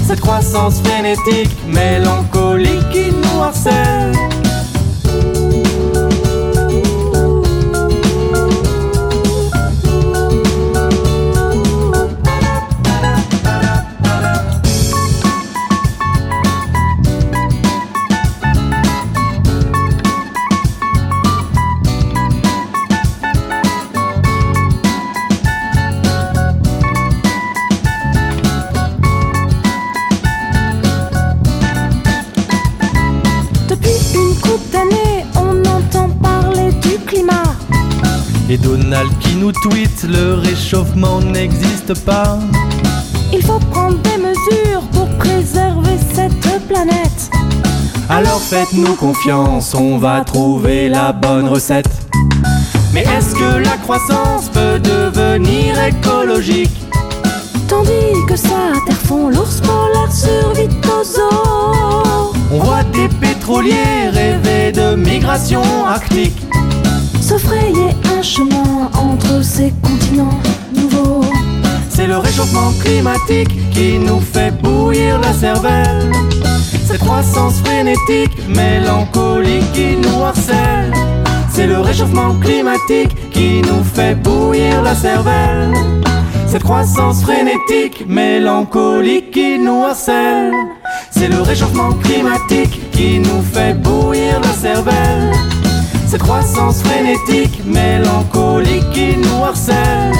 Cette croissance frénétique, mélancolique qui nous harcèle. Nous tweet, le réchauffement n'existe pas. Il faut prendre des mesures pour préserver cette planète. Alors faites-nous confiance, on va trouver la bonne recette. Mais est-ce que la croissance peut devenir écologique? Tandis que ça terre fond, l'ours polaire survit aux eaux. On voit des pétroliers rêver de migration arctique. Se frayer un chemin entre ces continents nouveaux. C'est le réchauffement climatique qui nous fait bouillir la cervelle. Cette croissance frénétique, mélancolique qui nous harcèle. C'est le réchauffement climatique qui nous fait bouillir la cervelle. Cette croissance frénétique, mélancolique qui nous harcèle. C'est le réchauffement climatique qui nous fait bouillir la cervelle. Cette croissance frénétique, mélancolique qui nous harcèle.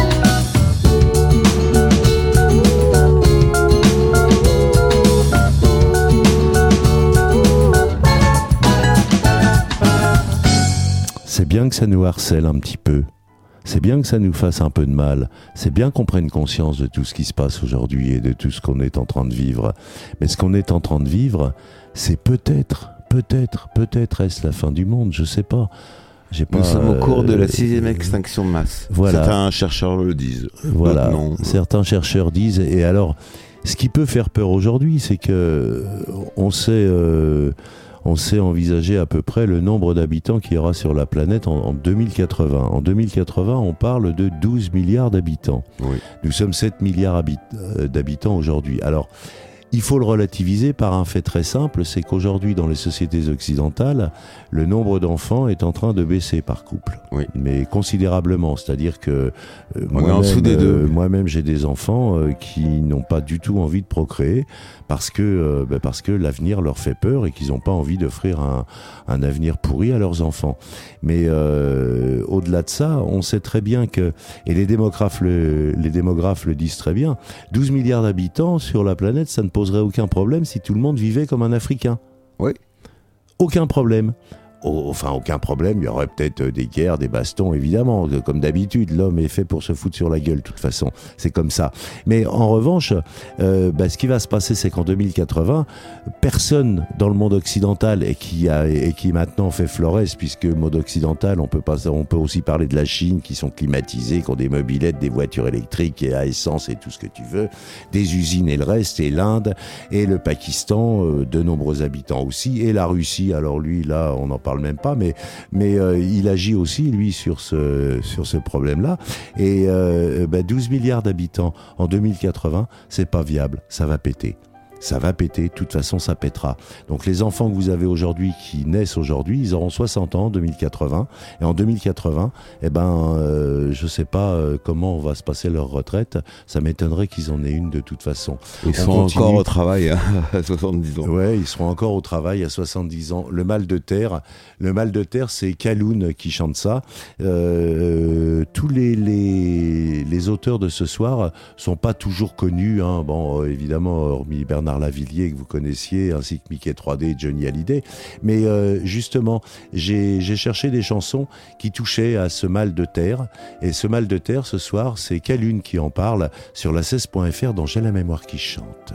C'est bien que ça nous harcèle un petit peu. C'est bien que ça nous fasse un peu de mal. C'est bien qu'on prenne conscience de tout ce qui se passe aujourd'hui et de tout ce qu'on est en train de vivre. Mais ce qu'on est en train de vivre, c'est peut-être, peut-être, peut-être est-ce la fin du monde, je sais pas. Nous sommes au cours de la euh, sixième extinction de masse. Voilà. Certains chercheurs le disent. Voilà. Non. Certains chercheurs disent. Et alors, ce qui peut faire peur aujourd'hui, c'est que euh, on sait, euh, on sait envisager à peu près le nombre d'habitants qu'il y aura sur la planète en, en 2080. En 2080, on parle de 12 milliards d'habitants. Oui. Nous sommes 7 milliards habit- euh, d'habitants aujourd'hui. Alors, il faut le relativiser par un fait très simple, c'est qu'aujourd'hui, dans les sociétés occidentales, le nombre d'enfants est en train de baisser par couple. Oui. Mais considérablement. C'est-à-dire que euh, moi-même, euh, moi-même, j'ai des enfants euh, qui n'ont pas du tout envie de procréer parce que, ben, parce que l'avenir leur fait peur et qu'ils n'ont pas envie d'offrir un, un avenir pourri à leurs enfants. Mais euh, au-delà de ça, on sait très bien que, et les démographes le, les démographes le disent très bien, 12 milliards d'habitants sur la planète, ça ne poserait aucun problème si tout le monde vivait comme un Africain. Oui. Aucun problème. Enfin, aucun problème. Il y aurait peut-être euh, des guerres, des bastons, évidemment. Comme d'habitude, l'homme est fait pour se foutre sur la gueule, de toute façon. C'est comme ça. Mais en revanche, euh, bah, ce qui va se passer, c'est qu'en 2080, personne dans le monde occidental et qui a et qui maintenant fait Flores, puisque monde occidental, on peut pas, on peut aussi parler de la Chine, qui sont climatisés, qui ont des mobilettes, des voitures électriques et à essence et tout ce que tu veux, des usines et le reste, et l'Inde et le Pakistan, euh, de nombreux habitants aussi, et la Russie. Alors lui, là, on n'en parle même pas, mais euh, il agit aussi lui sur ce sur ce problème-là. Et euh, bah, 12 milliards d'habitants en 2080, c'est pas viable, ça va péter. Ça va péter, de toute façon ça pètera. Donc les enfants que vous avez aujourd'hui, qui naissent aujourd'hui, ils auront 60 ans en 2080. Et en 2080, eh ben, euh, je sais pas euh, comment va se passer leur retraite. Ça m'étonnerait qu'ils en aient une de toute façon. Ils On sont continue. encore au travail hein, à 70 ans. Ouais, ils seront encore au travail à 70 ans. Le mal de terre, le mal de terre, c'est Kaloun qui chante ça. Euh, tous les, les, les auteurs de ce soir sont pas toujours connus. Hein. Bon, évidemment, hormis Bernard Lavillier que vous connaissiez, ainsi que Mickey 3D et Johnny Hallyday. Mais euh, justement, j'ai cherché des chansons qui touchaient à ce mal de terre. Et ce mal de terre, ce soir, c'est Kaloun qui en parle sur la 16.fr dans J'ai la mémoire qui chante.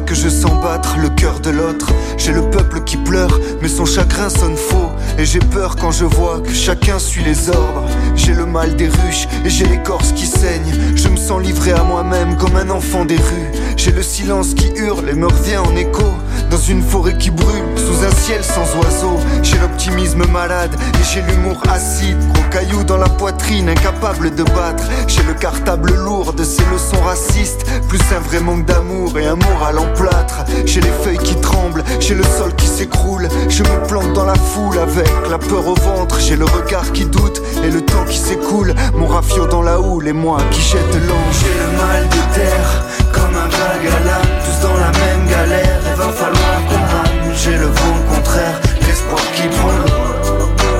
Que je sens battre le cœur de l'autre. J'ai le peuple qui pleure, mais son chagrin sonne faux. Et j'ai peur quand je vois que chacun suit les ordres. J'ai le mal des ruches et j'ai l'écorce qui saigne. Je me sens livré à moi-même comme un enfant des rues. J'ai le silence qui hurle et me revient en écho. Dans une forêt qui brûle, sous un ciel sans oiseaux. J'ai l'optimisme malade et j'ai l'humour acide. Gros caillou dans la poitrine, incapable de battre. J'ai le cartable lourd de ces leçons racistes. Plus un vrai manque d'amour et un moral en plâtre. J'ai les feuilles qui tremblent, j'ai le sol qui s'écroule. Je me plante dans la foule avec la peur au ventre. J'ai le regard qui doute et le temps qui s'écoule. Mon rafio dans la houle et moi qui jette l'ange. J'ai le mal de terre, comme un l'âme. Tous dans la même galère, J'ai le vent contraire, l'espoir qui prend.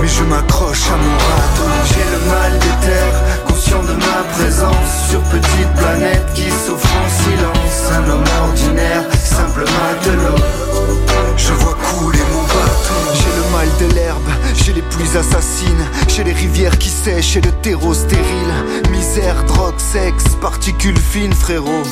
Mais je m'accroche à mon radeau. J'ai le mal de terre, conscient de ma présence sur petite planète qui souffre en silence. Un homme ordinaire, simple matelot. Je vois couler mon bateau. J'ai le mal de l'herbe, j'ai les pluies assassines, j'ai les rivières qui sèchent et le terreau stérile. Misère, drogue, sexe, particules fines, frérot.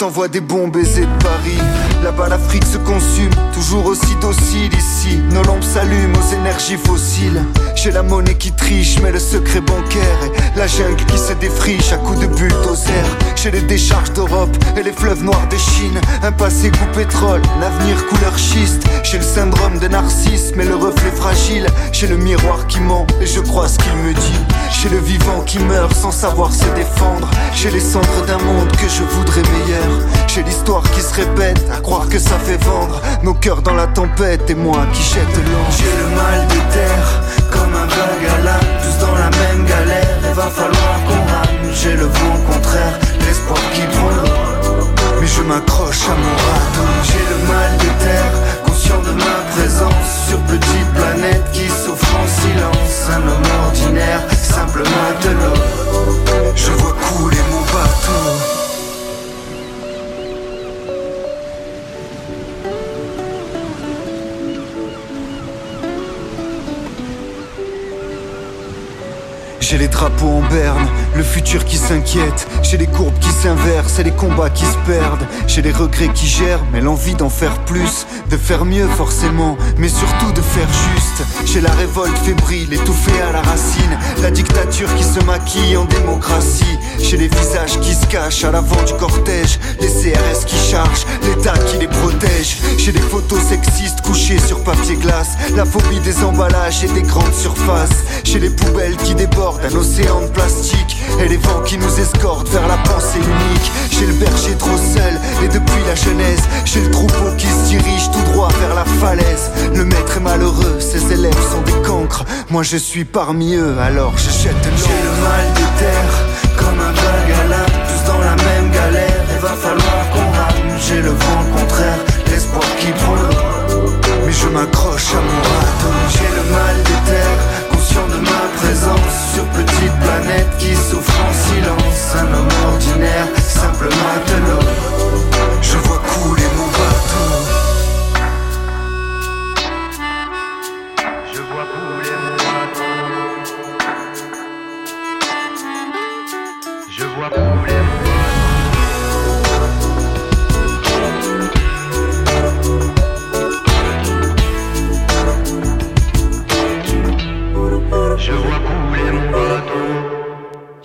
T'envoie des bons baisers de Paris. Là-bas, l'Afrique se consume, toujours aussi docile ici. Nos lampes s'allument aux énergies fossiles. J'ai la monnaie qui triche, mais le secret bancaire et la jungle qui se défriche à coups de bulldozer. J'ai les décharges d'Europe et les fleuves noirs de Chine. Un passé goût pétrole, un avenir couleur schiste. J'ai le syndrome de narcissisme et le reflet fragile. J'ai le miroir qui ment et je crois ce qu'il me dit. J'ai le vivant qui meurt sans savoir se défendre. J'ai les cendres d'un monde que je voudrais meilleur. J'ai l'histoire qui se répète, à croire que ça fait vendre. Nos cœurs dans la tempête et moi qui jette l'ange. J'ai le mal de terre, comme un l'âme, tous dans la même galère. Il va falloir qu'on rame. J'ai le vent contraire, l'espoir qui prend Mais je m'accroche à mon radeau. J'ai le mal de terre, conscient de ma présence sur petite planète qui souffre en silence. Un homme ordinaire, simple matelot. Je vois couler mon bateau. J'ai les drapeaux en berne, le futur qui s'inquiète. J'ai les courbes qui s'inversent et les combats qui se perdent. J'ai les regrets qui germent mais l'envie d'en faire plus. De faire mieux forcément, mais surtout de faire juste. J'ai la révolte fébrile, étouffée à la racine. La dictature qui se maquille en démocratie. J'ai les visages qui se cachent à l'avant du cortège. Les CRS qui chargent, l'État qui les protège. J'ai des photos sexistes couchées sur papier glace. La phobie des emballages et des grandes surfaces. J'ai les poubelles qui débordent un océan de plastique et les vents qui nous escortent vers la pensée unique. J'ai le berger trop seul et depuis la genèse, j'ai le troupeau qui se dirige tout droit vers la falaise. Le maître est malheureux, ses élèves sont des cancres. Moi je suis parmi eux, alors je jette J'ai le mal de terre, comme un l'âme, tous dans la même galère. Il va falloir qu'on rame. J'ai le vent contraire, l'espoir qui prend. Mais je m'accroche à mon radeau. J'ai le mal de terre, conscient de ma sur petite planète qui souffre en silence. Un homme ordinaire, simple matelot. Je vois couler mon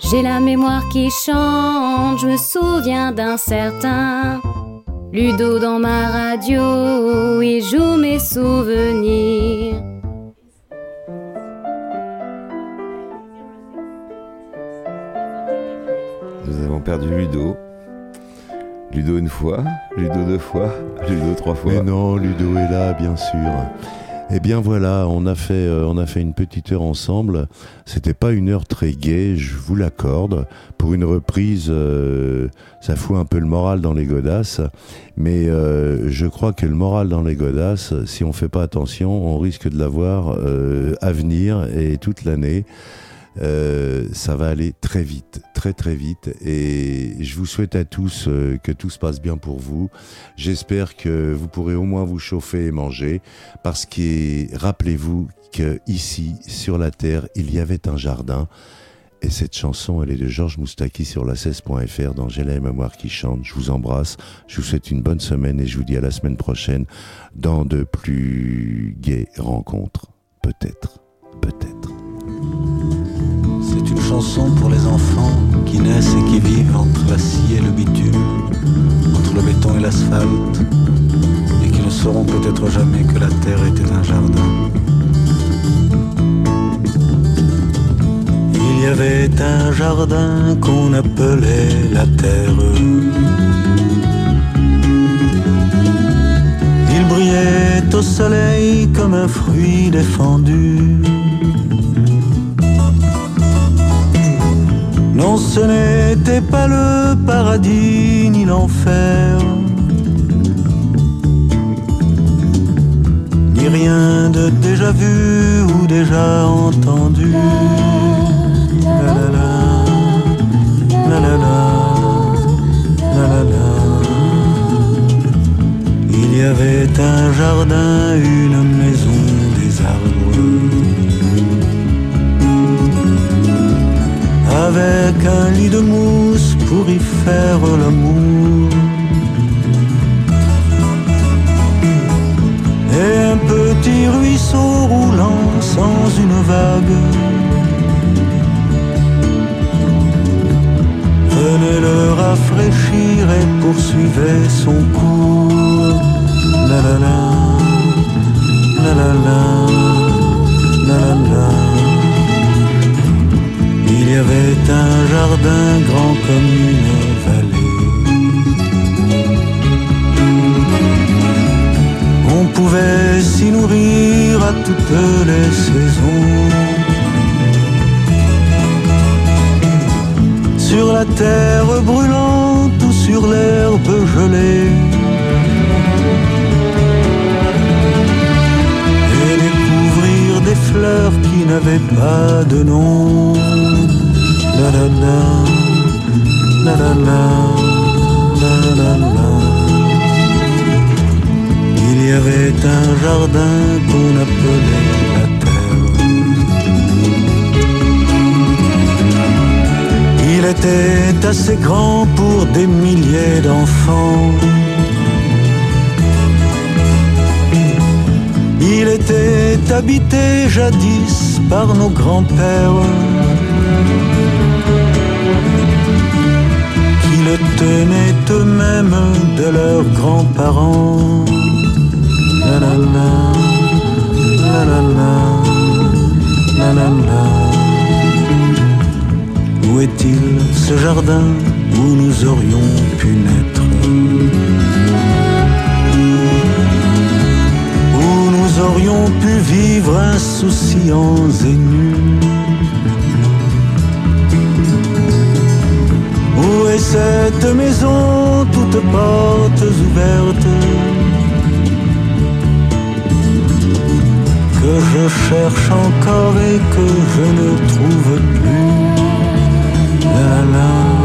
J'ai la mémoire qui chante, je me souviens d'un certain Ludo dans ma radio et joue mes souvenirs. Nous avons perdu Ludo. Ludo une fois, Ludo deux fois, Ludo trois fois. Mais non, Ludo est là, bien sûr. Eh bien voilà, on a fait, euh, on a fait une petite heure ensemble. C'était pas une heure très gaie, je vous l'accorde. Pour une reprise, euh, ça fout un peu le moral dans les godasses. Mais euh, je crois que le moral dans les godasses, si on fait pas attention, on risque de l'avoir à venir et toute l'année. Euh, ça va aller très vite, très très vite. Et je vous souhaite à tous euh, que tout se passe bien pour vous. J'espère que vous pourrez au moins vous chauffer et manger, parce que rappelez-vous que ici, sur la terre, il y avait un jardin. Et cette chanson, elle est de Georges Moustaki sur la 16.fr dans J'ai la mémoire qui chante. Je vous embrasse, je vous souhaite une bonne semaine et je vous dis à la semaine prochaine dans de plus gaies rencontres. Peut-être, peut-être. Une chanson pour les enfants qui naissent et qui vivent entre la scie et le bitume, entre le béton et l'asphalte, et qui ne sauront peut-être jamais que la terre était un jardin. Il y avait un jardin qu'on appelait la terre. Il brillait au soleil comme un fruit défendu. Non, ce n'était pas le paradis ni l'enfer, ni rien de déjà vu ou déjà entendu. Il y avait un jardin, une maison, avec un lit de mousse pour y faire l'amour. Et un petit ruisseau roulant sans une vague. Venez le rafraîchir et poursuivez son cours. La la la, la la la, la la la. Il y avait un jardin grand comme une vallée. On pouvait s'y nourrir à toutes les saisons. Sur la terre brûlante ou sur l'herbe gelée. Et découvrir des fleurs qui n'avaient pas de nom. Il y avait un jardin qu'on appelait la terre. Il était assez grand pour des milliers d'enfants. Il était habité jadis par nos grands-pères le tenaient eux-mêmes de leurs grands-parents. La la la. Où est-il ce jardin où nous aurions pu naître? Où nous aurions pu vivre insouciants et nus Où est cette maison, toutes portes ouvertes Que je cherche encore et que je ne trouve plus? La la